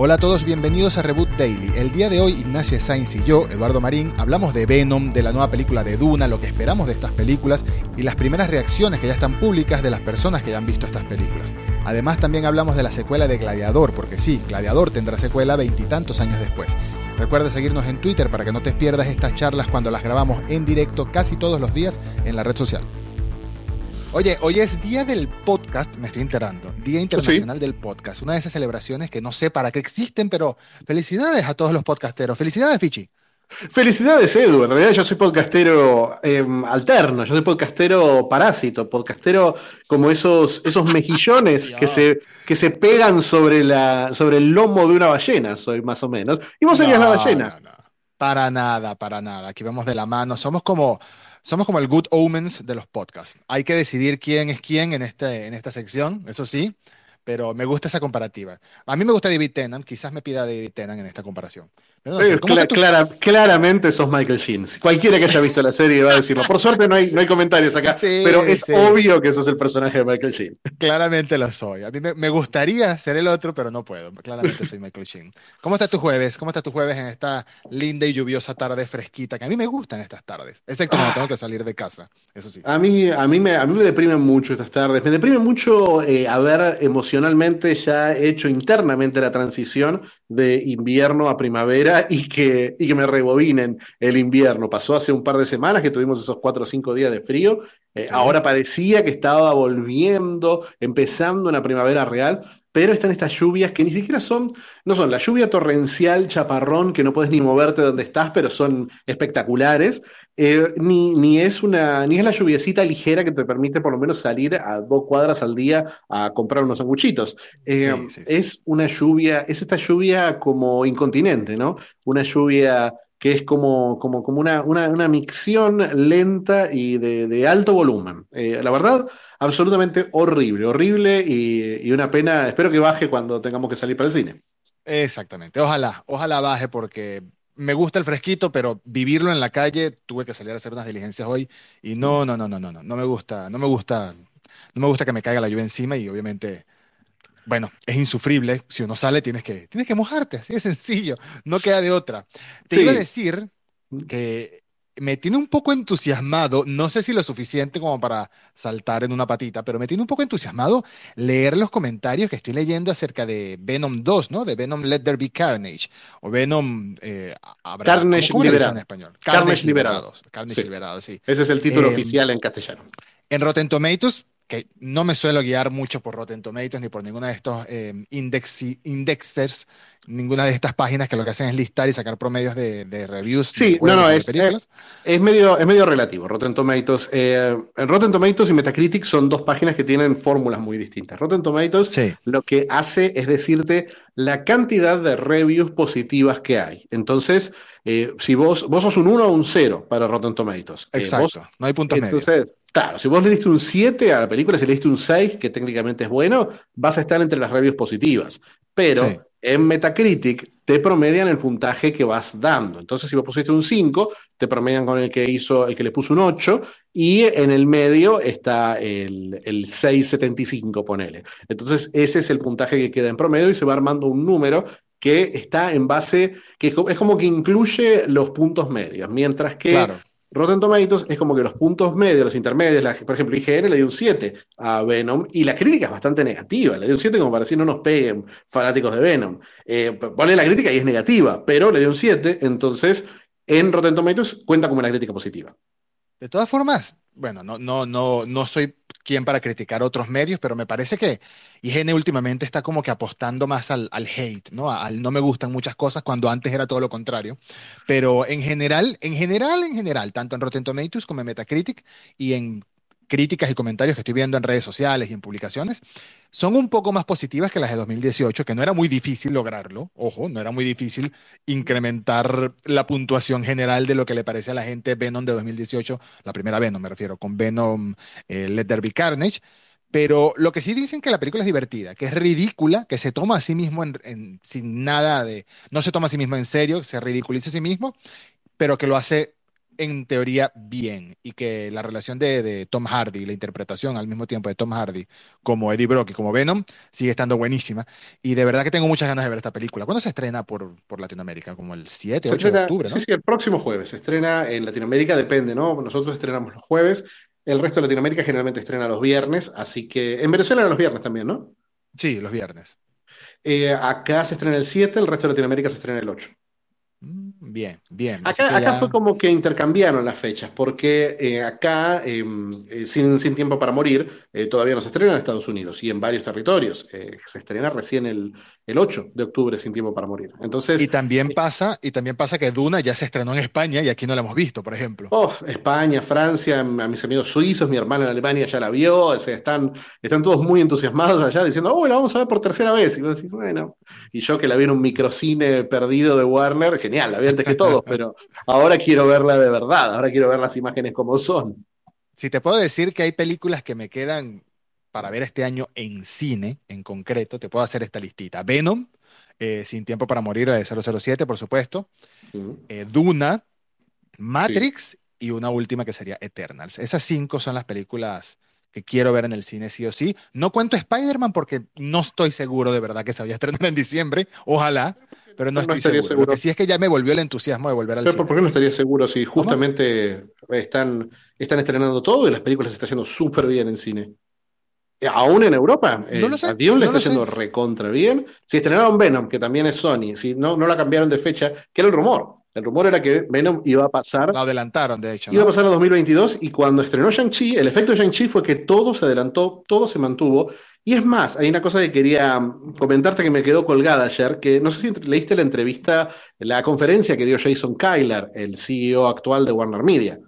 Hola a todos, bienvenidos a Reboot Daily. El día de hoy, Ignacio Sainz y yo, Eduardo Marín, hablamos de Venom, de la nueva película de Duna, lo que esperamos de estas películas y las primeras reacciones que ya están públicas de las personas que ya han visto estas películas. Además, también hablamos de la secuela de Gladiador, porque sí, Gladiador tendrá secuela veintitantos años después. Recuerda seguirnos en Twitter para que no te pierdas estas charlas cuando las grabamos en directo casi todos los días en la red social. Oye, hoy es día del podcast, me estoy enterando, Día Internacional del Podcast, una de esas celebraciones que no sé para qué existen, pero felicidades a todos los podcasteros. Felicidades, Fichi. Felicidades, Edu. En realidad yo soy podcastero em, alterno, yo soy podcastero parásito, podcastero como esos, esos mejillones que se, que se pegan sobre, la, sobre el lomo de una ballena, soy más o menos. Y vos serías la ballena. Para nada, para nada. Aquí vamos de la mano. Somos como somos como el good omens de los podcasts. Hay que decidir quién es quién en, este, en esta sección, eso sí, pero me gusta esa comparativa. A mí me gusta David Tennant, quizás me pida David Tennant en esta comparación. Eh, claramente sos Michael Sheen. Cualquiera que haya visto la serie va a decirlo. Por suerte no hay, no hay comentarios acá, pero es obvio que sos el personaje de Michael Sheen. Claramente lo soy. A mí me, gustaría ser el otro, pero no puedo. Claramente soy Michael Sheen. ¿Cómo está tu jueves? ¿Cómo está tu jueves en esta linda y lluviosa tarde fresquita? Que a mí me gustan estas tardes, excepto cuando tengo que salir de casa. Eso sí. A mí, a mí, me, a mí me deprimen mucho estas tardes. Me deprime mucho eh, haber emocionalmente ya hecho internamente la transición de invierno a primavera y que, y que me rebobinen el invierno. Pasó hace un par de semanas que tuvimos esos cuatro o cinco días de frío. Eh, ahora parecía que estaba volviendo, empezando una primavera real, pero están estas lluvias que ni siquiera son, no son la lluvia torrencial, chaparrón, que no puedes ni moverte donde estás, pero son espectaculares, eh, ni, ni, es una, ni es la lluviecita ligera que te permite por lo menos salir a dos cuadras al día a comprar unos sanguchitos. Eh, es una lluvia, es esta lluvia como incontinente, ¿no? Una lluvia que es como, como, como una, una, micción lenta y de, alto volumen. Eh, la verdad, absolutamente horrible, horrible y, una pena. Espero que baje cuando tengamos que salir para el cine. Exactamente, ojalá, ojalá baje porque me gusta el fresquito, pero vivirlo en la calle, tuve que salir a hacer unas diligencias hoy y no, no, no, no, no, no, no me gusta, no me gusta, no me gusta que me caiga la lluvia encima y obviamente bueno, es insufrible. Si uno sale, tienes que, tienes que mojarte, así de sencillo. No queda de otra. Te iba a decir que me tiene un poco entusiasmado, no sé si lo suficiente como para saltar en una patita, pero me tiene un poco entusiasmado leer los comentarios que estoy leyendo acerca de Venom 2, ¿no? De Venom Let There Be Carnage, o Venom... Eh, Carnage liberado. en español? Carnage, liberados. Carnage liberado, sí. Ese es el título eh, oficial en castellano. En Rotten Tomatoes que no me suelo guiar mucho por Rotten Tomatoes ni por ninguna de estos eh, indexers, ninguna de estas páginas que lo que hacen es listar y sacar promedios de, reviews. Sí, no, no, es, es, medio, es medio relativo. Rotten Tomatoes, eh, Rotten Tomatoes y Metacritic son dos páginas que tienen fórmulas muy distintas. Rotten Tomatoes lo que hace es decirte la cantidad de reviews positivas que hay. Entonces, eh, si vos, vos sos un 1 o un 0 para Rotten Tomatoes. Eh, Exacto, no hay puntos entonces, Claro, si vos le diste un 7 a la película, si le diste un 6, que técnicamente es bueno, vas a estar entre las reviews positivas. Pero en Metacritic te promedian el puntaje que vas dando. Entonces, si vos pusiste un 5, te promedian con el que hizo, el que le puso un 8, y en el medio está el, el 6.75, ponele. Entonces, ese es el puntaje que queda en promedio y se va armando un número que está en base, que es como que incluye los puntos medios, mientras que Rotten Tomatoes es como que los puntos medios, los intermedios, por ejemplo, IGN le dio un 7 a Venom y la crítica es bastante negativa, le dio un 7 como para decir no nos peguen fanáticos de Venom. Eh, la crítica y es negativa, pero le dio un 7, entonces en Rotten Tomatoes cuenta como una crítica positiva. De todas formas, bueno, no, no, no, no soy quien para criticar otros medios, pero me parece que IGN últimamente está como que apostando más al, hate, ¿no? Al no me gustan muchas cosas cuando antes era todo lo contrario. Pero en general, en general, en general, tanto en Rotten Tomatoes como en Metacritic y en críticas y comentarios que estoy viendo en redes sociales y en publicaciones son un poco más positivas que las de 2018, que no era muy difícil lograrlo, ojo, no era muy difícil incrementar la puntuación general de lo que le parece a la gente Venom de 2018, la primera Venom me refiero, con Venom eh, Let There Be Carnage, pero lo que sí dicen que la película es divertida, que es ridícula, que se toma a sí mismo en, sin nada de, no se toma a sí mismo en serio, se ridiculiza a sí mismo, pero que lo hace en teoría bien y que la relación de, de Tom Hardy, la interpretación al mismo tiempo de Tom Hardy como Eddie Brock y como Venom sigue estando buenísima. Y de verdad que tengo muchas ganas de ver esta película. ¿Cuándo se estrena por, por Latinoamérica? Como el 7, Se 8 de octubre, sí, ¿no? sí, el próximo jueves. Se estrena en Latinoamérica, depende, ¿no? Nosotros estrenamos los jueves. El resto de Latinoamérica generalmente estrena los viernes, así que en Venezuela los viernes también, ¿no? Sí, los viernes. Eh, acá se estrena el 7, el resto de Latinoamérica se estrena el 8. Bien, bien. Acá, acá fue como que intercambiaron las fechas, porque eh, acá, eh, eh, sin, Sin Tiempo para Morir, eh, todavía no se estrena en Estados Unidos y en varios territorios. Se estrena recién el, el 8 de octubre, Sin Tiempo para Morir. Y Entonces, también pasa, y también pasa que Duna ya se estrenó en España y aquí no la hemos visto, por ejemplo. oh, España, Francia, a mis amigos suizos, mi hermana en Alemania ya la vio, o sea, están, están todos muy entusiasmados allá diciendo, oh, la vamos a ver por tercera vez. Y vos decís, bueno, y yo que la vi en un microcine perdido de Warner, genial, la vi antes que todos, pero ahora quiero verla de verdad, ahora quiero ver las imágenes como son. Si te puedo decir que hay películas que me quedan para ver este año en cine, en concreto, te puedo hacer esta listita. Venom, eh, Sin Tiempo para Morir, la de 007, por supuesto. Eh, Duna, Sí. Matrix y una última que sería Eternals. Esas cinco son las películas que quiero ver en el cine sí o sí. No cuento Spider-Man porque no estoy seguro de verdad que se vaya a estrenar en diciembre. Ojalá, pero no No, estoy seguro. Lo que seguro. sí es que ya me volvió el entusiasmo de volver al Pero ¿por cine. qué no estaría seguro si ¿Cómo? justamente están, están estrenando todo y las películas se están yendo súper bien en cine? Eh, Aún en Europa, No eh, a le está yendo recontra bien. Si estrenaron Venom, que también es Sony, si no, no la cambiaron de fecha, que era el rumor. El rumor era que Venom iba a pasar Lo adelantaron, de hecho, Iba a pasar a 2022 y cuando estrenó Shang-Chi, el efecto de Shang-Chi fue que todo se adelantó, todo se mantuvo. Y es más, hay una cosa que quería mm, comentarte que me quedó colgada ayer, que no sé si leíste la entrevista, la conferencia que dio Jason Kyler, el CEO actual de Warner Media,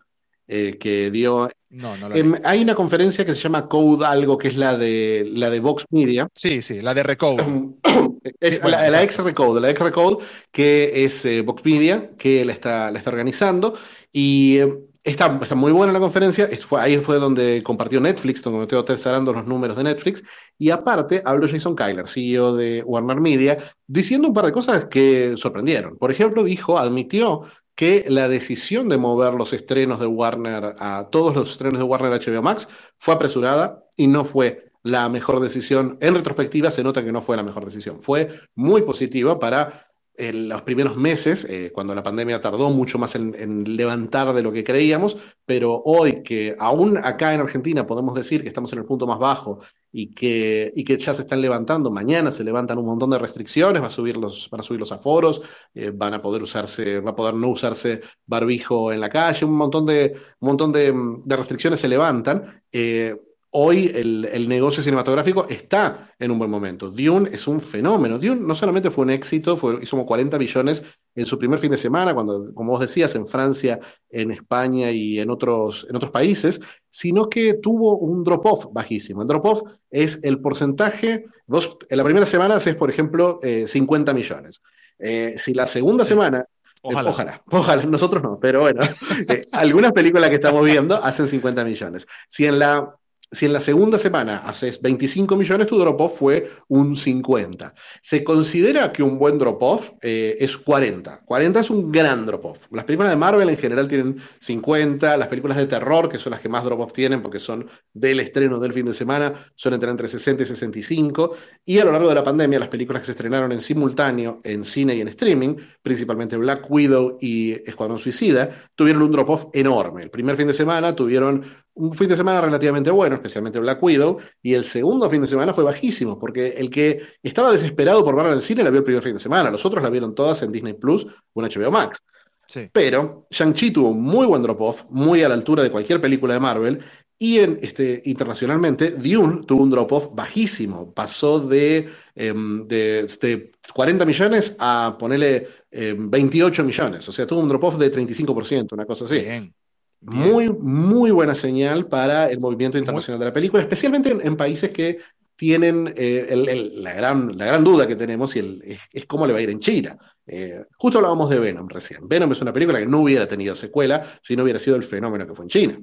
eh, que dio... No, no em, vi. hay una conferencia que se llama Code algo, que es la de, la de Vox Media, Sí, sí, la de Recode. Sí, es bueno, la, la ex. Recode, la ex Recode, que es eh, Vox Media, que la está, la está organizando. Y eh, está, está muy buena la conferencia. Es- fue- ahí fue donde compartió Netflix, donde me estoy atesorando los números de Netflix. Y aparte, habló Jason Kyler, CEO de Warner Media, diciendo un par de cosas que sorprendieron. Por ejemplo, dijo, admitió que la decisión de mover los estrenos de Warner a todos los estrenos de Warner HBO Max fue apresurada y no fue la mejor decisión. En retrospectiva se nota que no fue la mejor decisión. Fue muy positiva para eh, los primeros meses, eh, cuando la pandemia tardó mucho más en, en levantar de lo que creíamos, pero hoy que aún acá en Argentina podemos decir que estamos en el punto más bajo y que, y que ya se están levantando, mañana se levantan un montón de restricciones, va a subir los, van a subir los aforos, eh, van a poder usarse, va a poder no usarse barbijo en la calle, un montón de, un montón de, de restricciones se levantan. Eh, Hoy el, el, negocio cinematográfico está en un buen momento. Dune es un fenómeno. Dune no solamente fue un éxito, fue, hizo como 40 millones en su primer fin de semana, cuando, como vos decías, en Francia, en España y en otros, en otros países, sino que tuvo un drop-off bajísimo. El drop-off es el porcentaje, vos en la primera semana haces, por ejemplo, eh, 50 millones. Eh, si la segunda semana Ojalá. eh, ojalá, ojalá, nosotros no, pero bueno, eh, algunas películas que estamos viendo hacen 50 millones. Si en la si en la segunda semana haces 25 millones, tu drop-off fue un 50. Se considera que un buen drop-off eh, es 40. 40 es un gran drop-off. Las películas de Marvel en general tienen 50. Las películas de terror, que son las que más drop-off tienen porque son del estreno del fin de semana, suelen tener entre 60 y 65. Y a lo largo de la pandemia, las películas que se estrenaron en simultáneo en cine y en streaming, principalmente Black Widow y Escuadrón Suicida, tuvieron un drop-off enorme. El primer fin de semana tuvieron un fin de semana relativamente bueno, especialmente Black Widow, y el segundo fin de semana fue bajísimo, porque el que estaba desesperado por verla en el cine la vio el primer fin de semana, los otros la vieron todas en Disney Plus o en HBO Max. Sí. Pero Shang-Chi tuvo un muy buen drop-off, muy a la altura de cualquier película de Marvel, y en, este, internacionalmente, Dune tuvo un drop-off bajísimo. Pasó de, eh, de, de, 40 millones a ponerle eh, 28 millones. O sea, tuvo un drop-off de 35%, una cosa así. Bien. Muy, muy buena señal para el movimiento internacional de la película, especialmente en, en países que tienen eh, el, el, la, gran, la, gran, duda que tenemos y el, es, es, cómo le va a ir en China. Eh, justo hablábamos de Venom recién. Venom es una película que no hubiera tenido secuela si no hubiera sido el fenómeno que fue en China.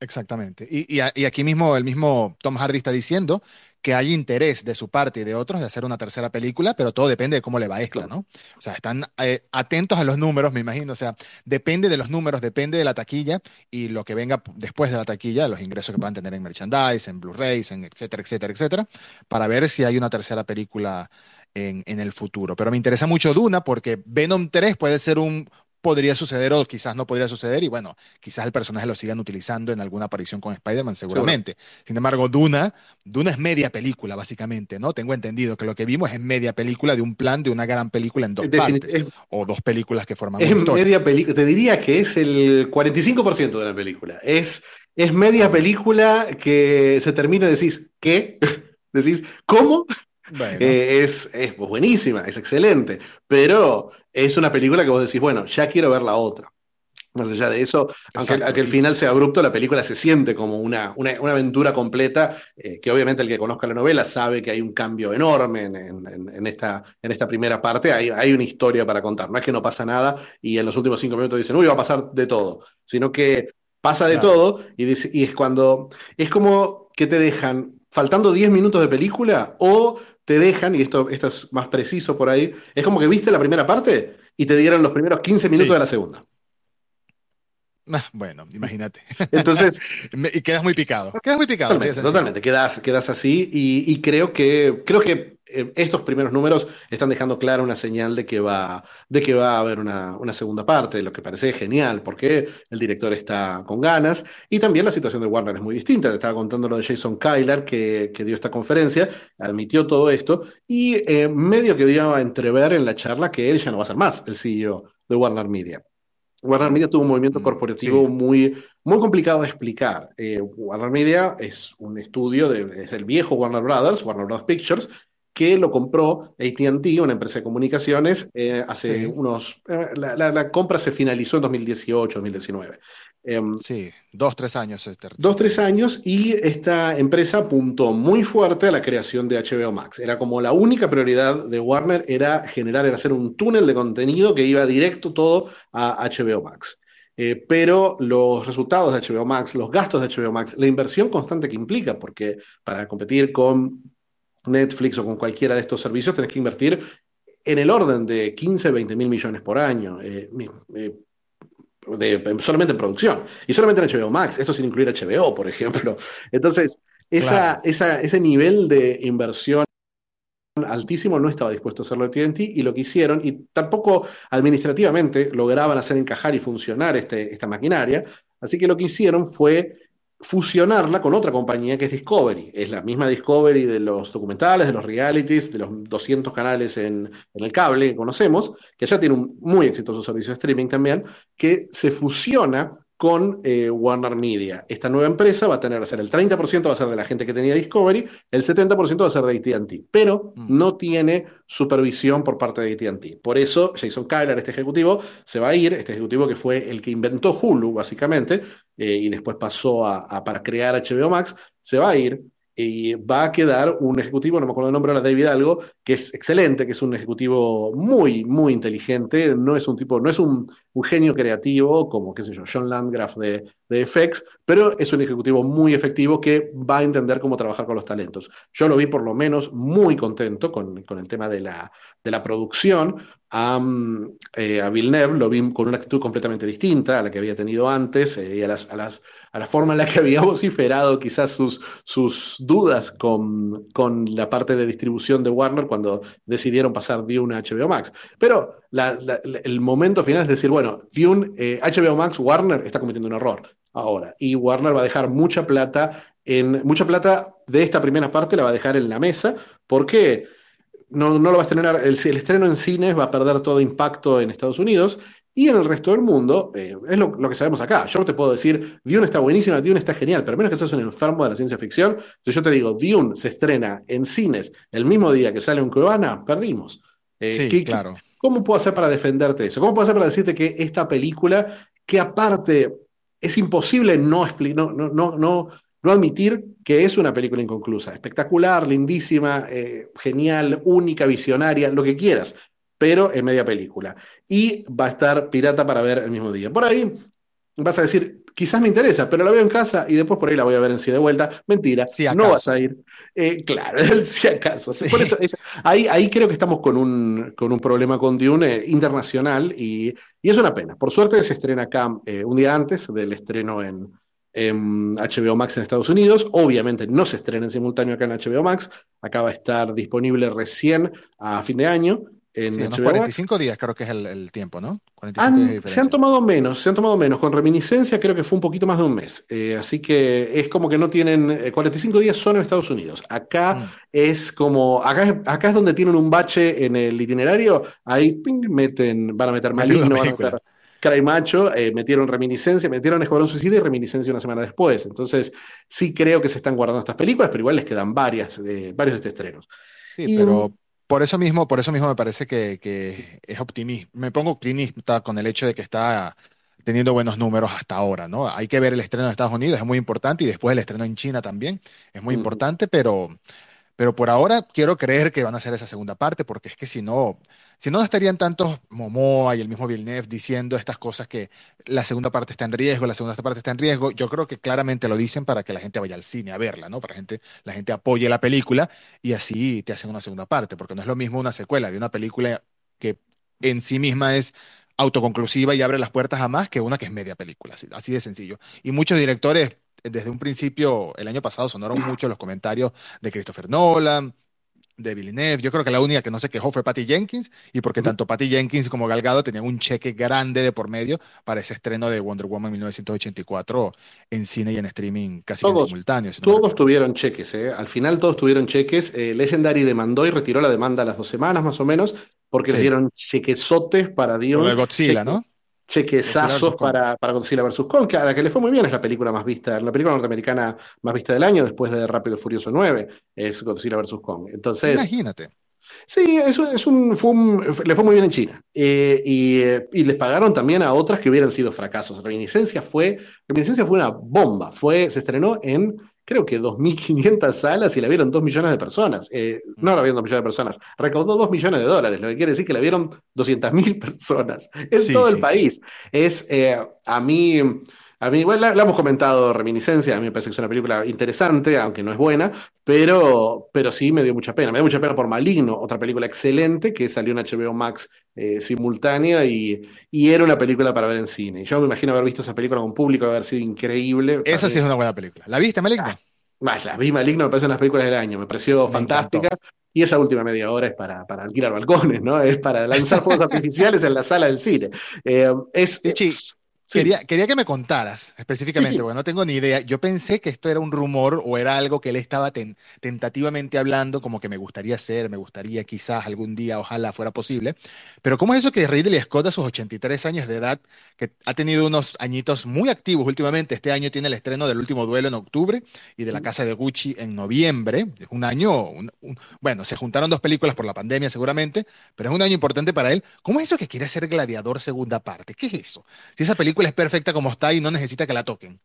Exactamente. Y, y, y aquí mismo el mismo Tom Hardy está diciendo que hay interés de su parte y de otros de hacer una tercera película, pero todo depende de cómo le va a esta, ¿no? O sea, están eh, atentos a los números, me imagino. O sea, depende de los números, depende de la taquilla y lo que venga después de la taquilla, los ingresos que puedan tener en merchandise, en Blu-rays, en etcétera, etcétera, etcétera, para ver si hay una tercera película en, en el futuro. Pero me interesa mucho Duna porque Venom 3 puede ser un, podría suceder o quizás no podría suceder y bueno, quizás el personaje lo sigan utilizando en alguna aparición con Spider-Man seguramente. Sin embargo, Duna, Duna es media película básicamente, ¿no? Tengo entendido que lo que vimos es media película de un plan de una gran película en dos partes o dos películas que forman es media película, te diría que es el 45% de la película. Es, es media película que se termina y decís, ¿qué? decís, ¿cómo? Eh, es, es buenísima, es excelente, pero es una película que vos decís, bueno, ya quiero ver la otra. Más allá de eso, aunque, el final sea abrupto, la película se siente como una, una, aventura completa, eh, que obviamente el que conozca la novela sabe que hay un cambio enorme en, esta, en esta primera parte, hay, hay, una historia para contar, no es que no pasa nada y en los últimos cinco minutos dicen, uy, va a pasar de todo, sino que pasa de todo y, y es cuando, es como que te dejan faltando 10 minutos de película o te dejan, y esto, esto es más preciso por ahí, es como que viste la primera parte y te dieron los primeros 15 minutos de la segunda. Ah, bueno, imagínate. Entonces. y quedas muy picado. Quedas muy picado. Totalmente, Quedas, quedas así. Y, creo que, creo que estos primeros números están dejando clara una señal de que va, de que va a haber una, segunda parte, lo que parece genial, porque el director está con ganas. Y también la situación de Warner es muy distinta. Te estaba contando lo de Jason Kyler, que, dio esta conferencia, admitió todo esto. Y eh, medio que dio a entrever en la charla que él ya no va a ser más el CEO de Warner Media. Warner Media tuvo un movimiento mm, corporativo muy, muy complicado de explicar. Eh, Warner Media es un estudio de, es el viejo Warner Brothers, Warner Brothers Pictures, que lo compró ATT, una empresa de comunicaciones, eh, hace unos... Eh, la, la, compra se finalizó en 2018, 2019. Em, sí, dos, tres años. Este dos, tres años y esta empresa apuntó muy fuerte a la creación de HBO Max. Era como la única prioridad de Warner era generar, era hacer un túnel de contenido que iba directo todo a HBO Max. Eh, pero los resultados de HBO Max, los gastos de HBO Max, la inversión constante que implica, porque para competir con Netflix o con cualquiera de estos servicios tenés que invertir en el orden de 15, 20 mil millones por año. Eh, eh, solamente en producción. Y solamente en HBO Max, esto sin incluir HBO, por ejemplo. Entonces, esa, ese nivel de inversión altísimo no estaba dispuesto a hacerlo de TNT y lo que hicieron, y tampoco administrativamente lograban hacer encajar y funcionar este, esta maquinaria, así que lo que hicieron fue fusionarla con otra compañía que es Discovery. Es la misma Discovery de los documentales, de los realities, de los 200 canales en, en el cable que conocemos, que ya tiene un muy exitoso servicio de streaming también, que se fusiona con eh, Warner Media. Esta nueva empresa va a tener, a ser el 30% va a ser de la gente que tenía Discovery, el 70% va a ser de ATT, pero mm. no tiene supervisión por parte de ATT. Por eso Jason Kyler, este ejecutivo, se va a ir, este ejecutivo que fue el que inventó Hulu, básicamente, eh, y después pasó a, para crear HBO Max, se va a ir y va a quedar un ejecutivo, no me acuerdo el nombre ahora, David Algo, que es excelente, que es un ejecutivo muy, muy inteligente, no es un tipo, no es un, un genio creativo como, qué sé yo, John Landgraf de, de FX, pero es un ejecutivo muy efectivo que va a entender cómo trabajar con los talentos. Yo lo vi por lo menos muy contento con, con el tema de la, de la producción. A, eh, a Villeneuve lo vi con una actitud completamente distinta a la que había tenido antes eh, y a las, a las a la forma en la que había vociferado quizás sus, sus dudas con, con la parte de distribución de Warner cuando decidieron pasar Dune a HBO Max. Pero el momento final es decir, bueno, Dune, HBO eh, Max, Warner está cometiendo un error ahora y Warner va a dejar mucha plata en mucha plata de esta primera parte la va a dejar en la mesa porque no, no lo va a estrenar, el, el, estreno en cines va a perder todo impacto en Estados Unidos y en el resto del mundo, eh, es lo, que sabemos acá. Yo no te puedo decir, Dune está buenísima, Dune está genial, pero menos que seas un enfermo de la ciencia ficción. Si yo te digo, Dune se estrena en cines el mismo día que sale un Cubana, perdimos. Eh, sí, claro. ¿Cómo puedo hacer para defenderte eso? ¿Cómo puedo hacer para decirte que esta película, que aparte es imposible no, no, no, no, no admitir que es una película inconclusa, espectacular, lindísima, eh, genial, única, visionaria, lo que quieras, pero en media película. Y va a estar pirata para ver el mismo día. Por ahí, vas a decir, quizás me interesa, pero la veo en casa y después por ahí la voy a ver en sí de vuelta. Mentira, Si no vas a ir. Eh, claro, el si acaso. Sí. Por eso, es- ahí, ahí creo que estamos con un, con un problema con Dune eh, internacional y, y es una pena. Por suerte se estrena acá eh, un día antes del estreno en, en HBO Max en Estados Unidos. Obviamente no se estrena en simultáneo acá en HBO Max. Acaba de estar disponible recién a fin de año en Sí, unos HBO Max. 45 días creo que es el, el tiempo, ¿no? 45 días de se han tomado menos, se han tomado menos. Con reminiscencia creo que fue un poquito más de un mes. Eh, así que es como que no tienen, eh, 45 días son en Estados Unidos. Acá Mm. es como, acá, es- acá es donde tienen un bache en el itinerario, ahí ping, meten, van a meter Maligno, van a meter Cry Macho, eh, metieron reminiscencia, metieron Escuadrón Suicida y reminiscencia una semana después. Entonces sí creo que se están guardando estas películas, pero igual les quedan varias, de, varios de estos estrenos. Sí, Y, pero por eso mismo, por eso mismo me parece que, que es optimista. Me pongo optimista con el hecho de que está teniendo buenos números hasta ahora, ¿no? Hay que ver el estreno de Estados Unidos, es muy importante, y después el estreno en China también, es muy importante, pero, pero por ahora quiero creer que van a hacer esa segunda parte, porque es que si no, si no, estarían tantos Momoa y el mismo Villeneuve diciendo estas cosas que la segunda parte está en riesgo, la segunda parte está en riesgo. Yo creo que claramente lo dicen para que la gente vaya al cine a verla, ¿no? Para gente, la gente apoye la película y así te hacen una segunda parte, porque no es lo mismo una secuela de una película que en sí misma es autoconclusiva y abre las puertas a más que una que es media película, así, así de sencillo. Y muchos directores, desde un principio, el año pasado sonaron mucho los comentarios de Christopher Nolan, de Villeneuve. Yo creo que la única que no se quejó fue Patty Jenkins, y porque tanto Patty Jenkins como Gal Gadot tenían un cheque grande de por medio para ese estreno de Wonder Woman 1984 en cine y en streaming casi que en Todos, simultáneo, si no me Todos tuvieron cheques, ¿eh? Al final todos tuvieron cheques. Eh, Legendary demandó y retiró la demanda a las dos semanas más o menos, porque Sí, dieron chequezotes para de Godzilla, cheque- ¿no? Kong. para, para Godzilla vs. Kong, que a la que le fue muy bien, es la película más vista, la película norteamericana más vista del año, después de Rápido y Furioso 9, es Godzilla vs. Kong. Entonces, Imagínate. Sí, es un, es un- fue un- le fue muy bien en China. Eh, y, eh, y les pagaron también a otras que hubieran sido fracasos. Reminiscencia fue, Reminiscencia fue una bomba. Fue, se estrenó en, creo que 2.500 salas y la vieron 2 millones de personas. Eh, no la vieron 2 millones de personas, recaudó 2 millones de dólares, lo que quiere decir que la vieron 200.000 personas en Sí, todo el sí, sí. país. Es, eh, a mí, a mí, bueno, la, la hemos comentado, Reminiscencia, a mí me parece que es una película interesante, aunque no es buena, pero, pero sí me dio mucha pena. Me dio mucha pena por Maligno, otra película excelente que salió en HBO Max eh, simultánea y, y era una película para ver en cine. Yo me imagino haber visto esa película con público, haber sido increíble. Esa sí es una buena película. ¿La viste, Maligno? ah, más, la vi Maligno, me parece una de las películas del año, me pareció Me encantó. fantástica. Y esa última media hora es para, para alquilar balcones, ¿no? Es para lanzar fuegos artificiales en la sala del cine. Eh, es, eh, sí, quería, quería que me contaras sí, específicamente, sí. porque no tengo ni idea. Yo pensé que esto era un rumor o era algo que él estaba ten- tentativamente hablando, como que me gustaría hacer, me gustaría quizás algún día, ojalá fuera posible. Pero ¿cómo es eso que Ridley Scott a sus 83 años de edad, que ha tenido unos añitos muy activos últimamente, este año tiene el estreno del último duelo en octubre y de La Casa de Gucci en noviembre, es un año, un- un- bueno, se juntaron dos películas por la pandemia seguramente, pero es un año importante para él. ¿Cómo es eso que quiere hacer Gladiador segunda parte? ¿Qué es eso? Si esa película es perfecta como está y no necesita que la toquen.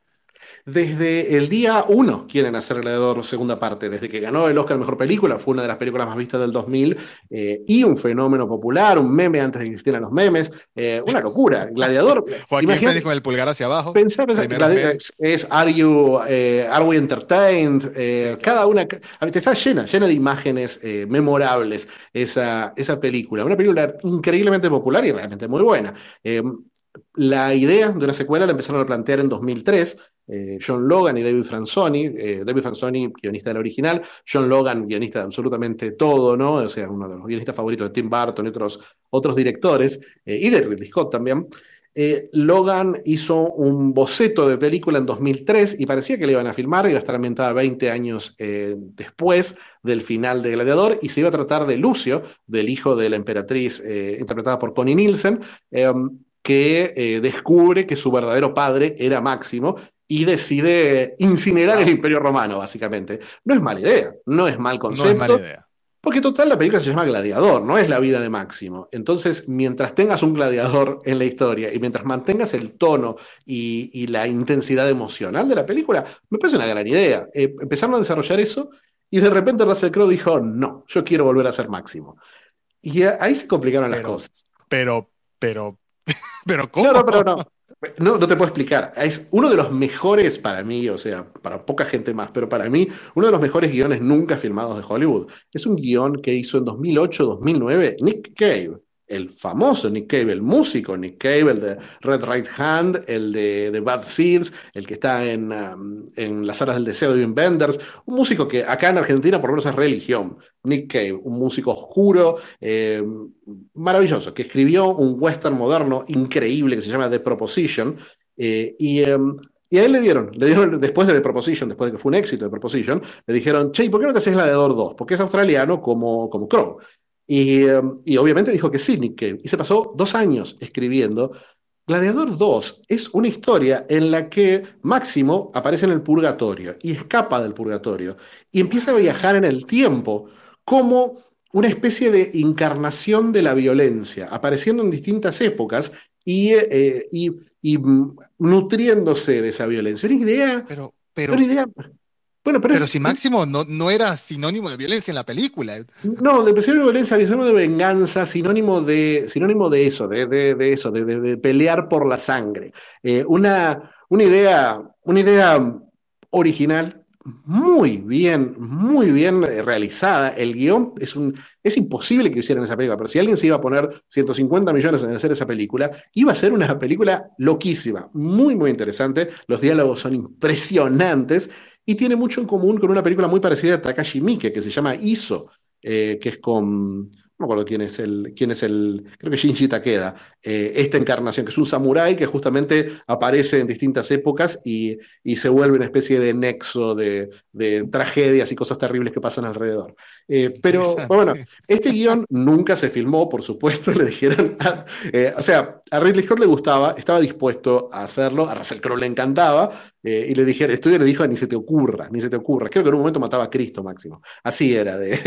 Desde el día uno quieren hacer Gladiador segunda parte. Desde que ganó el Oscar Mejor Película, fue una de las películas más vistas del 2000 eh, y un fenómeno popular, un meme antes de que existieran los memes. eh, una locura. Gladiador, Joaquín imagínate, con el pulgar hacia abajo, pensá, pensá, es, es Are You, eh, Are We Entertained? Cada una, a ver, te está llena, llena de imágenes memorables esa, esa película. Una película increíblemente popular y realmente muy buena. La idea de una secuela la empezaron a plantear en 2003 eh, John Logan y David Franzoni. eh, David Franzoni, guionista del original, John Logan, guionista de absolutamente todo, ¿no? O sea, uno de los guionistas favoritos de Tim Burton y otros, otros directores, eh, y de Ridley Scott también. Logan hizo un boceto de película en 2003 y parecía que le iban a filmar, iba a estar ambientada 20 años después del final de Gladiador y se iba a tratar de Lucio, del hijo de la emperatriz interpretada por Connie Nielsen, eh, que eh, descubre que su verdadero padre era Máximo y decide incinerar el. Imperio Romano, básicamente. No es mala idea, no es mal No es mala concepto, idea. porque total la película se llama Gladiador, no es la vida de Máximo. Entonces, mientras tengas un gladiador en la historia y mientras mantengas el tono y, y la intensidad emocional de la película, me parece una gran idea. Eh, empezaron a desarrollar eso y de repente Russell Crowe dijo, no, yo quiero volver a ser Máximo. Y ahí se complicaron las cosas. pero, pero, pero ¿cómo? no, pero no. No, no te puedo explicar. Es uno de los mejores para mí, o sea, para poca gente más, pero para mí, uno de los mejores guiones nunca filmados de Hollywood. Es un guion que hizo en 2008-2009 Nick Cave el famoso Nick Cave, el músico Nick Cave, el de Red Right Hand, el de, Bad Seeds, el que está en, um, en las salas del deseo de Wim Benders, un músico que acá en Argentina por lo menos es religión. Nick Cave, un músico oscuro, eh, maravilloso, que escribió un western moderno increíble que se llama The Proposition. Eh, y, um, y a él le dieron, le dieron, después de The Proposition, después de que fue un éxito de Proposition, le dijeron, che, ¿por qué no te haces Gladiador 2? Porque es australiano como, como Crow. Em, y, obviamente dijo que sí, Nick Cave. Y se pasó dos años escribiendo. Gladiador 2 es una historia en la que Máximo aparece en el purgatorio y escapa del purgatorio y empieza a viajar en el tiempo como una especie de encarnación de la violencia, apareciendo en distintas épocas y, eh, y, mm, nutriéndose de esa violencia. Una idea, pero, pero, una idea bueno, pero, si Máximo no, no, era sinónimo de violencia en la película. No, de sinónimo de violencia, sinónimo de venganza, sinónimo de, sinónimo de eso, de, de, eso, de, pelear por la sangre. Eh, una, una, idea, una idea original, muy bien, muy bien realizada. El guion es, un, es imposible que hicieran esa película, pero si alguien se iba a poner 150 millones en hacer esa película, iba a ser una película loquísima, muy, muy interesante. Los diálogos son impresionantes y tiene mucho en común con una película muy parecida a Takashi Miike, que se llama Iso, eh, que es con no me acuerdo quién es el, quién es el, creo que Shinji Takeda, eh, esta encarnación, que es un samurái que justamente aparece en distintas épocas y, se vuelve una especie de nexo de, tragedias y cosas terribles que pasan alrededor. Eh, pero bueno, este guion nunca se filmó, por supuesto, le dijeron, eh, o sea, a Ridley Scott le gustaba, estaba dispuesto a hacerlo, a Russell Crowe le encantaba, y le dijeron, el estudio le dijo, ni se te ocurra, ni se te ocurra. Creo que en un momento mataba a Cristo máximo. Así era de,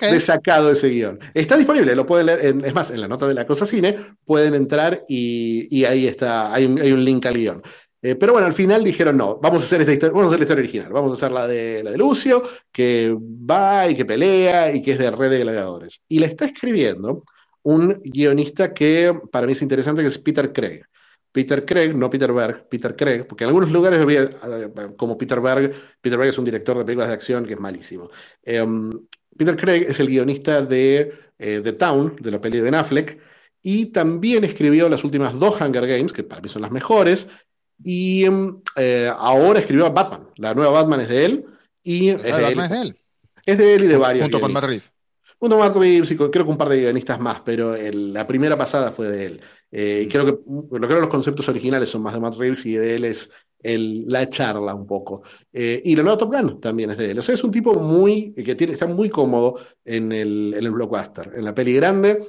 de sacado ese guion. Está disponible, lo pueden leer, es más, en la nota de la cosa cine pueden entrar y, ahí está, hay un, link al guion. Eh, pero bueno, al final dijeron, no, vamos a hacer esta historia, vamos a hacer la historia original, vamos a hacer la de, la de Lucio, que va y que pelea y que es de red de gladiadores. Y la está escribiendo un guionista que para mí es interesante, que es Peter Craig. Peter Craig, no Peter Berg, Peter Craig, porque en algunos lugares eh, como Peter Berg, Peter Berg es un director de películas de acción que es malísimo. Em, Peter Craig es el guionista de eh, The Town, de la peli de Ben Affleck, y también escribió las últimas dos Hunger Games, que para mí son las mejores, y em, eh, ahora escribió Batman. La nueva Batman es de él. Y es, de él. es de él. Es de él y de varios. Junto con Matt Reeves. Junto con Matt Reeves y creo que un par de guionistas más, pero la primera pasada fue de él. Eh, y creo que, creo que los conceptos originales son más de Matt Reeves y de él es el, la charla un poco. Eh, y la nueva Top Gun también es de él. O sea, es un tipo muy, que tiene, está muy cómodo en el, en el blockbuster, en la peli grande.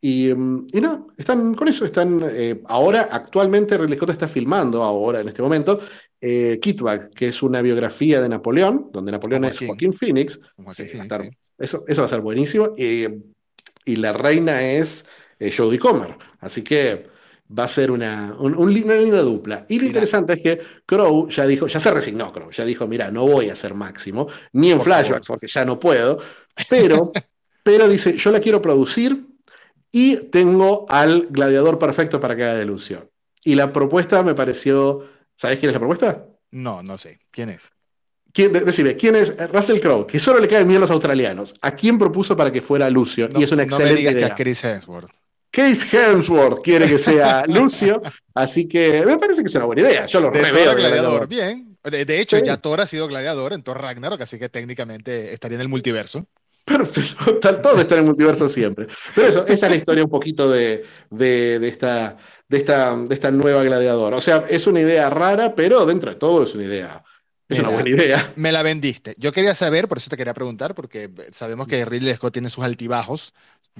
Y, mm, y no, están con eso, están eh, ahora, actualmente Ridley Scott está filmando ahora, en este momento, eh, Kitbag, que es una biografía de Napoleón, donde Napoleón es Joaquín Phoenix. eso, eso va a ser buenísimo. y la reina es Jodie Comer. Así que va a ser una, una linda dupla. Y lo interesante es que Crow ya dijo, ya se resignó Crow, ya dijo, mira, no voy a ser máximo, ni en flashbacks, porque ya no puedo, pero, pero dice, yo la quiero producir y tengo al gladiador perfecto para que haga de Lucio. Y la propuesta me pareció, ¿sabes quién es la propuesta? No, no sé, ¿quién es? ¿Quién, decime, ¿quién es Russell Crowe? Que solo le caen bien los australianos. ¿A quién propuso para que fuera Lucio? y es una excelente idea. Chris Hemsworth. Case Hemsworth quiere que sea Lucio, así que me parece que es una buena idea. Yo lo de reveo. gladiador, bien. De, hecho, ya Thor ha sido gladiador en Thor Ragnarok, así que técnicamente estaría en el multiverso. Perfecto, todo está en el multiverso siempre. Pero eso, esa es la historia un poquito de, de, esta, de, esta, de esta nueva gladiador. O sea, es una idea rara, pero dentro de todo es una idea es una buena idea. Me la vendiste. Yo quería saber, por eso te quería preguntar, porque sabemos que Ridley Scott tiene sus altibajos.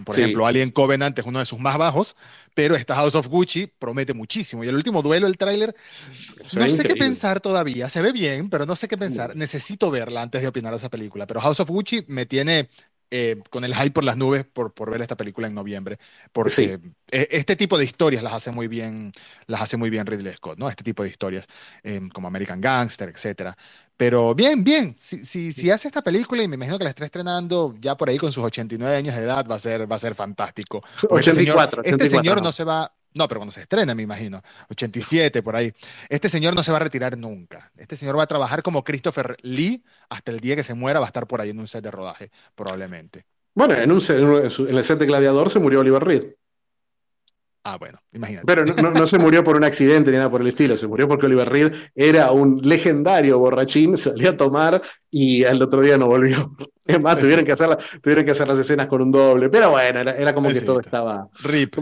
Por ejemplo, Alien Covenant es uno de sus más bajos, pero esta House of Gucci promete muchísimo. Y el último duelo, el tráiler, no sé qué pensar todavía. Se ve bien, pero no sé qué pensar. Necesito verla antes de opinar de esa película. Pero House of Gucci me tiene eh, con el hype por las nubes por, por ver esta película en noviembre, porque e, este tipo de historias las hace muy bien, las hace muy bien Ridley Scott, ¿no? Este tipo de historias, em, como American Gangster, etcétera. Pero bien, bien, si, si, si, hace esta película y me imagino que la está estrenando ya por ahí con sus 89 años de edad, va a ser, va a ser fantástico. 84, este señor, este señor no se va, No, pero cuando se estrena, me imagino. 87, por ahí. Este señor no se va a retirar nunca. Este señor va a trabajar como Christopher Lee hasta el día que se muera, va a estar por ahí en un set de rodaje, probablemente. Bueno, en, un, en el set de Gladiador se murió Oliver Reed. Ah, bueno, imagínate. Pero no, se murió por un accidente ni nada por el estilo, se murió porque Oliver Reed era un legendario borrachín, salía a tomar y al otro día no volvió. Es más, tuvieron que, hacer tuvieron que hacer las escenas con un doble, pero bueno, era, como que todo estaba... Rip.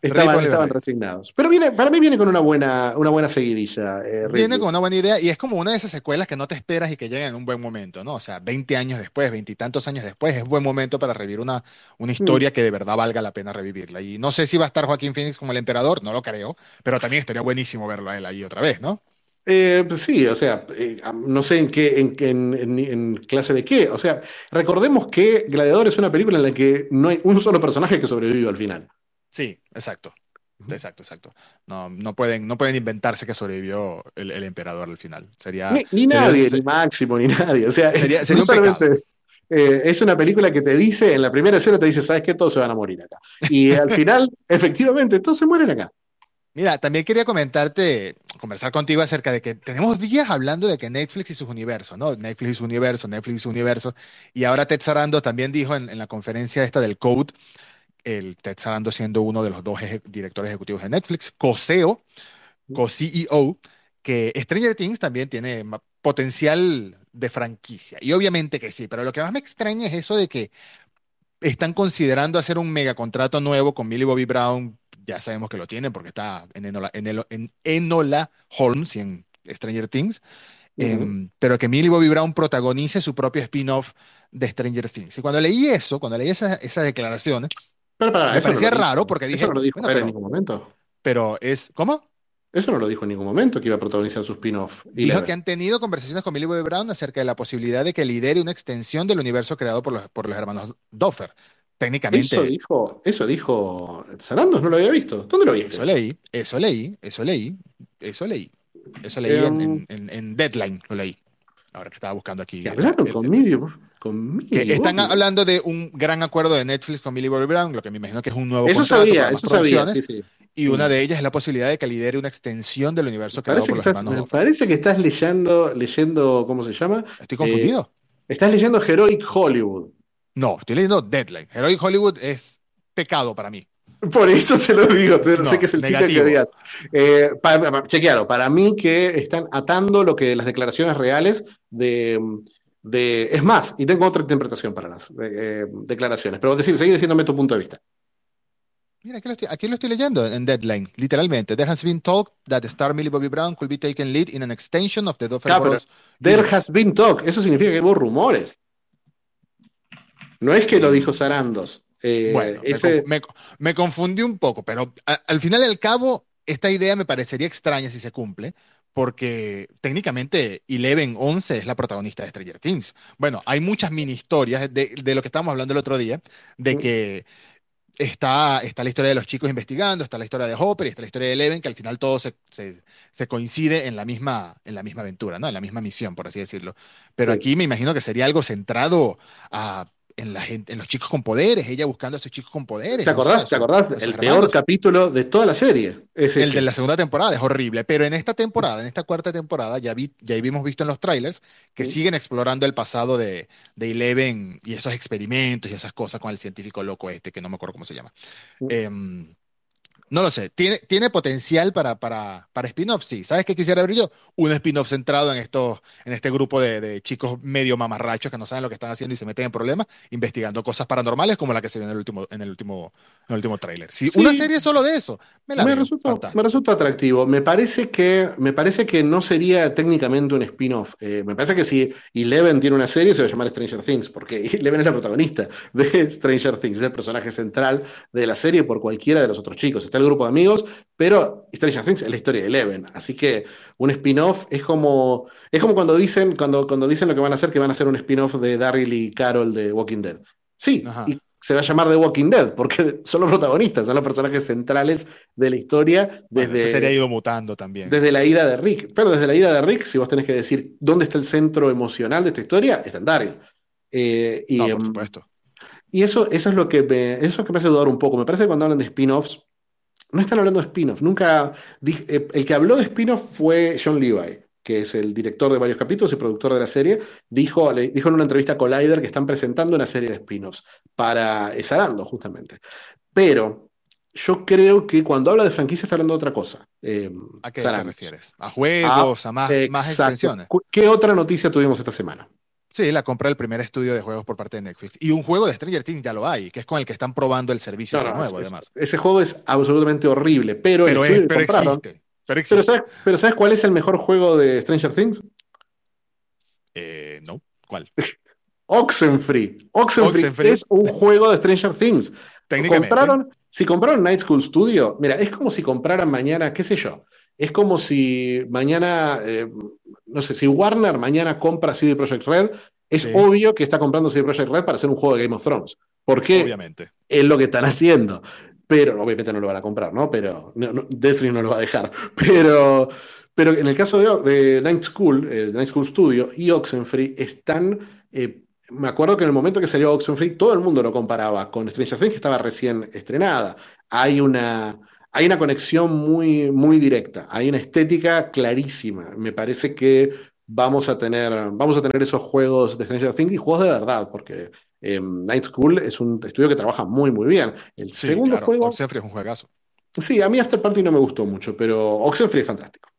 estaban, resignados. Pero viene, para mí viene con una buena, una buena seguidilla. Eh, viene con una buena idea y es como una de esas secuelas que no te esperas y que llegan en un buen momento, ¿no? O sea, 20 años después, veintitantos años después, es buen momento para revivir una, una historia mm. que de verdad valga la pena revivirla. Y no sé si va a estar Joaquín Phoenix como el emperador, no lo creo, pero también estaría buenísimo verlo a él ahí otra vez, ¿no? Eh, pues sí, o sea, eh, no sé en qué, en, clase de qué. O sea, recordemos que Gladiador es una película en la que no hay un solo personaje que sobrevive al final. Sí, exacto. Exacto, exacto. No, no, pueden, no pueden inventarse que sobrevivió el, emperador al final. Sería, ni, nadie, ni Máximo, ni nadie. O sea, sería, solamente, eh, es una película que te dice, en la primera escena te dice, ¿sabes qué? Todos se van a morir acá. Y al final, efectivamente, todos se mueren acá. Mira, también quería comentarte, conversar contigo acerca de que tenemos días hablando de que Netflix y sus universos, ¿no? Netflix y su universo, Netflix y su universo. Y ahora Ted Sarando también dijo en, la conferencia esta del Code, el Ted Sarando siendo uno de los dos directores ejecutivos de Netflix, co-CEO, co-CEO, que Stranger Things también tiene potencial de franquicia. Y obviamente que sí, pero lo que más me extraña es eso de que están considerando hacer un megacontrato nuevo con Millie Bobby Brown ya sabemos que lo tiene porque está en Enola, en Enola Holmes y en Stranger Things, em, pero que Millie Bobby Brown protagonice su propio spin-off de Stranger Things. Y cuando leí eso, cuando leí esas, declaraciones, me parecía raro porque dije... Eso no lo dijo en ningún momento. Pero es... ¿Cómo? Eso no lo dijo en ningún momento que iba a protagonizar su spin-off. Dijo que han tenido conversaciones con Millie Bobby Brown acerca de la posibilidad de que lidere una extensión del universo creado por los, por los hermanos Doffer técnicamente. Eso dijo, eso dijo Sarandos, no lo había visto. ¿Dónde lo viste? Eso leí, eso leí, eso leí, eso leí. Eso leí en, em, Deadline, lo leí. Ahora que estaba buscando aquí. ¿Se hablaron conmigo? que están hablando de un gran acuerdo de Netflix con Millie Bobby Brown, lo que me imagino que es un nuevo Eso sabía, eso sabía, sí, sí. Y una de ellas es la posibilidad de que lidere una extensión del universo creado por los Me parece que estás leyendo, leyendo, ¿cómo se llama? Estoy confundido. Eh, estás leyendo Heroic Hollywood. No, estoy leyendo Deadline. Heroic Hollywood es pecado para mí. Por eso te lo digo, sé que es el sitio que digas. Eh, para, chequealo, para mí que están atando lo que las declaraciones reales de, de es más, y tengo otra interpretación para las eh, declaraciones, pero decir, seguí diciéndome tu punto de vista. Mira, aquí lo, estoy, aquí lo, estoy, leyendo en Deadline, literalmente. There has been talk that the star Millie Bobby Brown could be taken lead in an extension of the Duffer ah, There has been talk, eso significa que hubo rumores. No es que lo dijo Sarandos. Eh, bueno, me, confundí un poco, pero al final y al cabo, esta idea me parecería extraña si se cumple, porque técnicamente Eleven 11 es la protagonista de Stranger Things. Bueno, hay muchas mini historias de, lo que estábamos hablando el otro día, de mm. que está, está la historia de los chicos investigando, está la historia de Hopper y está la historia de Eleven, que al final todo se, coincide en la, misma, en la misma aventura, ¿no? En la misma misión, por así decirlo. Pero aquí me imagino que sería algo centrado a en, la gente, en los chicos con poderes, ella buscando a esos chicos con poderes. ¿Te acordás? ¿Te acordás? El peor capítulo de toda la serie. Es el de la segunda temporada, es horrible. Pero en esta temporada, en esta cuarta temporada, ya, vi, ya habíamos visto en los trailers que siguen explorando el pasado de, de, Eleven y esos experimentos y esas cosas con el científico loco este, que no me acuerdo cómo se llama. No lo sé. ¿Tiene, tiene potencial para, para, para spin-off? Sí. ¿Sabes qué quisiera ver yo? Un spin-off centrado en, estos, en este grupo de, de, chicos medio mamarrachos que no saben lo que están haciendo y se meten en problemas investigando cosas paranormales como la que se vio en el último, en el último, en el último tráiler. Si una serie solo de eso, me, me, resulta, me, resulta, atractivo. Me parece, que, me parece que no sería técnicamente un spin-off. Eh, me parece que si Eleven tiene una serie se va a llamar Stranger Things, porque Eleven es la protagonista de Stranger Things, es el personaje central de la serie por cualquiera de los otros chicos el grupo de amigos, pero Stranger Things es la historia de Eleven. Así que un spin-off es como, es como cuando dicen, cuando, cuando dicen lo que van a hacer, que van a hacer un spin-off de Daryl y Carol de Walking Dead. Sí, y se va a llamar The Walking Dead, porque son los protagonistas, son los personajes centrales de la historia. Desde, se ha ido mutando también. Desde la ida de Rick. Pero desde la ida de Rick, si vos tenés que decir dónde está el centro emocional de esta historia, está en Daryl. Eh, y, por em, supuesto. Y eso, eso es lo que me, eso es que me hace dudar un poco. Me parece que cuando hablan de spin-offs, no están hablando de spin-off. Nunca. Eh, el que habló de spin-off fue John Levi, que es el director de varios capítulos y productor de la serie. Dijo, le, dijo en una entrevista a Collider que están presentando una serie de spin-offs para Sarando, justamente. Pero yo creo que cuando habla de franquicia está hablando de otra cosa. Eh, ¿A qué te refieres? ¿A juegos? ¿A, más, más extensiones? ¿Qué otra noticia tuvimos esta semana? Sí, la compra del primer estudio de juegos por parte de Netflix. Y un juego de Stranger Things ya lo hay, que es con el que están probando el servicio nuevo, además. Ese juego es absolutamente horrible, pero, pero, existe, pero, existe. Pero, ¿sabes, cuál es el mejor juego de Stranger Things? Eh, no, ¿cuál? Oxenfree. Oxenfree. es un juego de Stranger Things. Compraron, si compraron Night School Studio, mira, es como si compraran mañana, qué sé yo, es como si mañana, eh, no sé, si Warner mañana compra CD Projekt Red, es obvio que está comprando CD Projekt Red para hacer un juego de Game of Thrones. Porque obviamente. es lo que están haciendo. Pero obviamente no lo van a comprar, ¿no? Pero no, no, no lo va a dejar. Pero, pero en el caso de, Night School, eh, Night School Studio y Oxenfree están. Eh, me acuerdo que en el momento que salió Oxenfree, todo el mundo lo comparaba con Stranger Things, que estaba recién estrenada. Hay una hay una conexión muy, muy directa, hay una estética clarísima. Me parece que vamos a tener, vamos a tener esos juegos de Stranger Things y juegos de verdad, porque eh, Night School es un estudio que trabaja muy, muy bien. El segundo juego. Oxenfree es un juegazo. Sí, a mí After Party no me gustó mucho, pero Oxenfree es fantástico.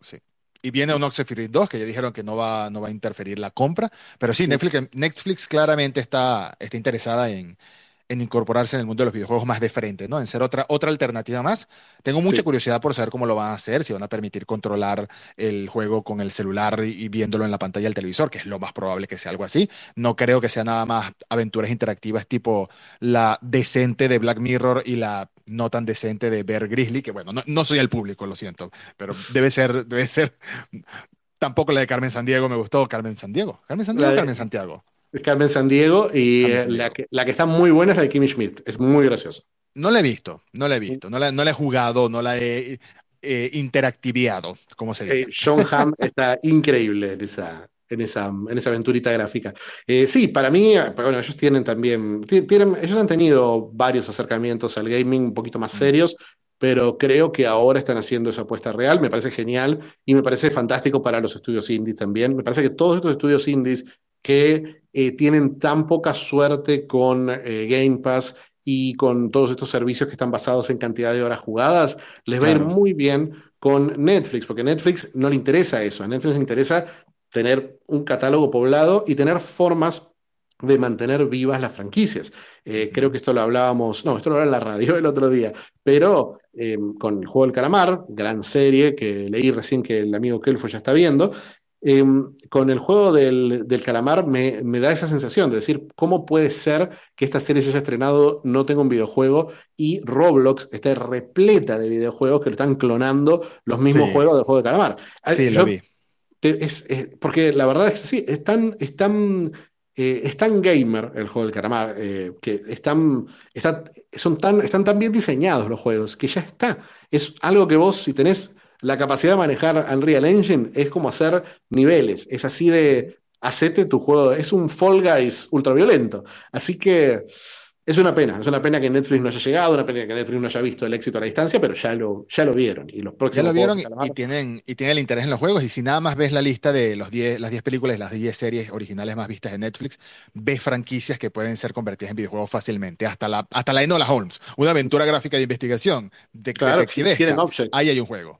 Sí. Y viene un Oxenfree 2 que ya dijeron que no va, no va a interferir la compra, pero sí, Netflix, Netflix claramente está, está interesada en, en incorporarse en el mundo de los videojuegos más de frente, ¿no? En ser otra, otra alternativa más. Tengo mucha curiosidad por saber cómo lo van a hacer, si van a permitir controlar el juego con el celular y, viéndolo en la pantalla del televisor, que es lo más probable que sea algo así. No creo que sea nada más aventuras interactivas tipo la decente de Black Mirror y la no tan decente de Bear Grizzly, que bueno, no, soy el público, lo siento, pero debe ser, debe ser. Tampoco la de Carmen Sandiego me gustó. Carmen Sandiego. ¿Carmen Sandiego o Carmen Santiago? Es Carmen Sandiego y La, que, la, que, está muy buena es la de Kimmy Schmidt. Es muy graciosa. No la he visto, no la he visto, no la, no la he jugado, no la he eh, interactiviado, como se dice. Eh, John Hamm está increíble en esa, en esa, en esa aventurita gráfica. Eh, sí, para mí, bueno, ellos tienen también, tienen, ellos han tenido varios acercamientos al gaming un poquito más mm. serios, pero creo que ahora están haciendo esa apuesta real, me parece genial y me parece fantástico para los estudios indies también. Me parece que todos estos estudios indies que eh, tienen tan poca suerte con eh, Game Pass y con todos estos servicios que están basados en cantidad de horas jugadas, les va a ir muy bien con Netflix, porque a Netflix no le interesa eso, a Netflix le interesa tener un catálogo poblado y tener formas de mantener vivas las franquicias. Eh, creo que esto lo hablábamos, no, esto lo hablaba en la radio el otro día, pero con el juego del calamar, gran serie que leí recién que el amigo Kelfo ya está viendo, Em, con el juego del, calamar me, da esa sensación de decir, ¿cómo puede ser que esta serie se haya estrenado, no tenga un videojuego y Roblox está repleta de videojuegos que lo están clonando los mismos juegos del juego del calamar? Ah, sí, lo vi. Es, porque la verdad es que sí, es tan, eh, gamer el juego del calamar, eh, que están, son tan, están tan bien diseñados los juegos, que ya está. Es algo que vos, si tenés la capacidad de manejar Unreal Engine es como hacer niveles, es así de hacete tu juego, es un Fall Guys ultraviolento. Así que es una pena, es una pena que Netflix no haya llegado, una pena que Netflix no haya visto el éxito a la distancia, pero ya lo, ya lo vieron. Y los próximos ya lo vieron y, tienen, y tienen el interés en los juegos. Y si nada más ves la lista de los las 10 películas y las 10 series originales más vistas de Netflix, ves franquicias que pueden ser convertidas en videojuegos fácilmente. Hasta la, hasta la Enola Holmes, una aventura gráfica de investigación de claro, Ahí hay un juego.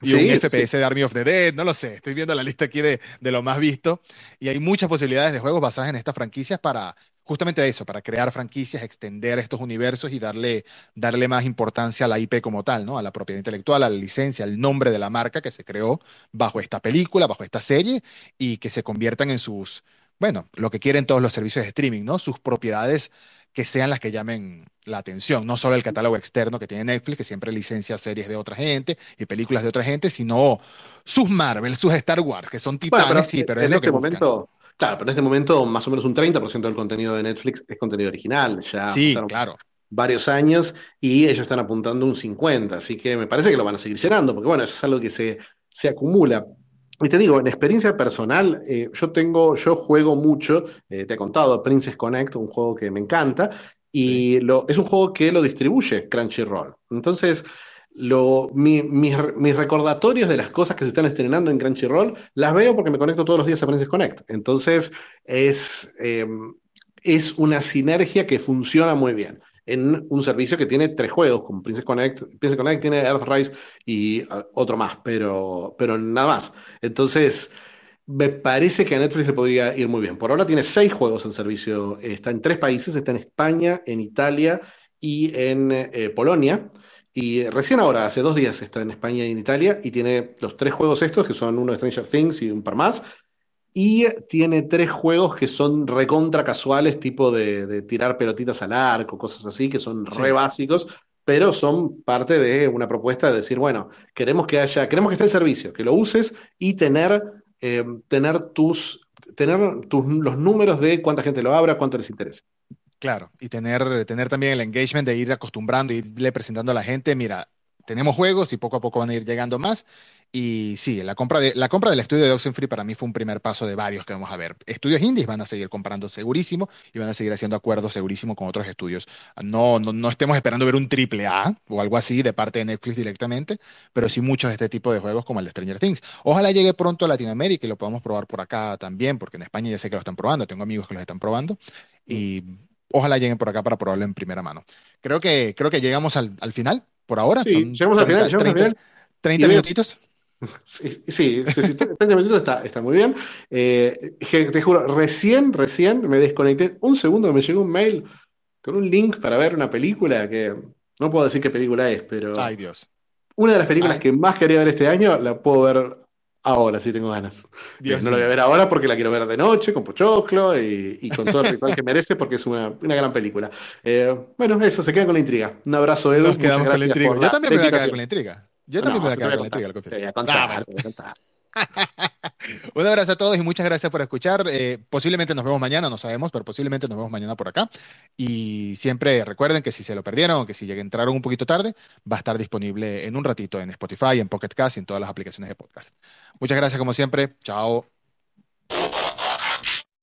Y un FPS de Army of the Dead, no lo sé. Estoy viendo la lista aquí de, de, lo más visto. Y hay muchas posibilidades de juegos basadas en estas franquicias para justamente eso, para crear franquicias, extender estos universos y darle, darle más importancia a la IP como tal, ¿no? A la propiedad intelectual, a la licencia, al nombre de la marca que se creó bajo esta película, bajo esta serie, y que se conviertan en sus, bueno, lo que quieren todos los servicios de streaming, ¿no? Sus propiedades que sean las que llamen la atención, no solo el catálogo externo que tiene Netflix, que siempre licencia series de otra gente y películas de otra gente, sino sus Marvel, sus Star Wars, que son titanes, sí, pero en este momento, claro, pero en este momento más o menos un 30% del contenido de Netflix es contenido original, ya sí, claro. varios años y ellos están apuntando un 50, así que me parece que lo van a seguir llenando, porque bueno, eso es algo que se, se acumula. Y te digo, en experiencia personal, eh, yo tengo, yo juego mucho, eh, te he contado Princess Connect, un juego que me encanta, y lo, es un juego que lo distribuye Crunchyroll. Entonces, lo, mi- mis, mis recordatorios de las cosas que se están estrenando en Crunchyroll las veo porque me conecto todos los días a Princess Connect. Entonces, es, eh, es una sinergia que funciona muy bien en un servicio que tiene tres juegos, como Princess Connect. Princess Connect tiene Earthrise y uh, otro más, pero, pero nada más. Entonces, me parece que a Netflix le podría ir muy bien. Por ahora tiene seis juegos en servicio. Está en tres países, está en España, en Italia y en eh, Polonia. Y recién ahora, hace dos días, está en España y en Italia y tiene los tres juegos estos, que son uno de Stranger Things y un par más. Y tiene tres juegos que son recontra casuales, tipo de, de tirar pelotitas al arco, cosas así, que son re sí, básicos, pero son parte de una propuesta de decir, bueno, queremos que haya, queremos que esté el servicio, que lo uses y tener, eh, tener tus, tener tus, los números de cuánta gente lo abra, cuánto les interesa. claro. Y tener, tener también el engagement de ir acostumbrando, irle presentando a la gente, mira, tenemos juegos y poco a poco van a ir llegando más. Y sí, la compra, de, la compra del estudio de Oxenfree para mí fue un primer paso de varios que vamos a ver. Estudios indies van a seguir comprando segurísimo y van a seguir haciendo acuerdos segurísimo con otros estudios. No, no, no estemos esperando ver un triple A o algo así de parte de Netflix directamente, pero sí muchos de este tipo de juegos como el de Stranger Things. Ojalá llegue pronto a Latinoamérica y lo podamos probar por acá también, porque en España ya sé que lo están probando, tengo amigos que los están probando y ojalá lleguen por acá para probarlo en primera mano. Creo que, creo que llegamos al, al final por ahora, Sí, son llegamos al final, 30 llegamos al 30 final. Y 30 veo minutitos. Sí, sí, sí, sí, 30 minutitos está, está muy bien. Eh, te juro, recién, recién me desconecté un segundo, me llegó un mail con un link para ver una película que no puedo decir qué película es, Ay, pero Dios. una de las películas Ay, que más quería ver este año la puedo ver ahora, si tengo ganas. Eh, Dios no la voy a ver ahora porque la quiero ver de noche, con pochoclo y, y con todo el ritual que merece porque es una, una gran película. Eh, bueno, eso, se queda con la intriga. Un abrazo, Edu, Nos muchas quedamos con la intriga. Yo la también me voy a quedar con la intriga. Yo también me voy a quedar con la lo te voy a contar, te voy a contar. Un abrazo a todos y muchas gracias por escuchar. Eh, posiblemente nos vemos mañana, no sabemos, pero posiblemente nos vemos mañana por acá. Y siempre recuerden que si se lo perdieron que si entraron un poquito tarde, va a estar disponible en un ratito en Spotify, en Pocket Cast y en todas las aplicaciones de podcast. Muchas gracias como siempre. Chao.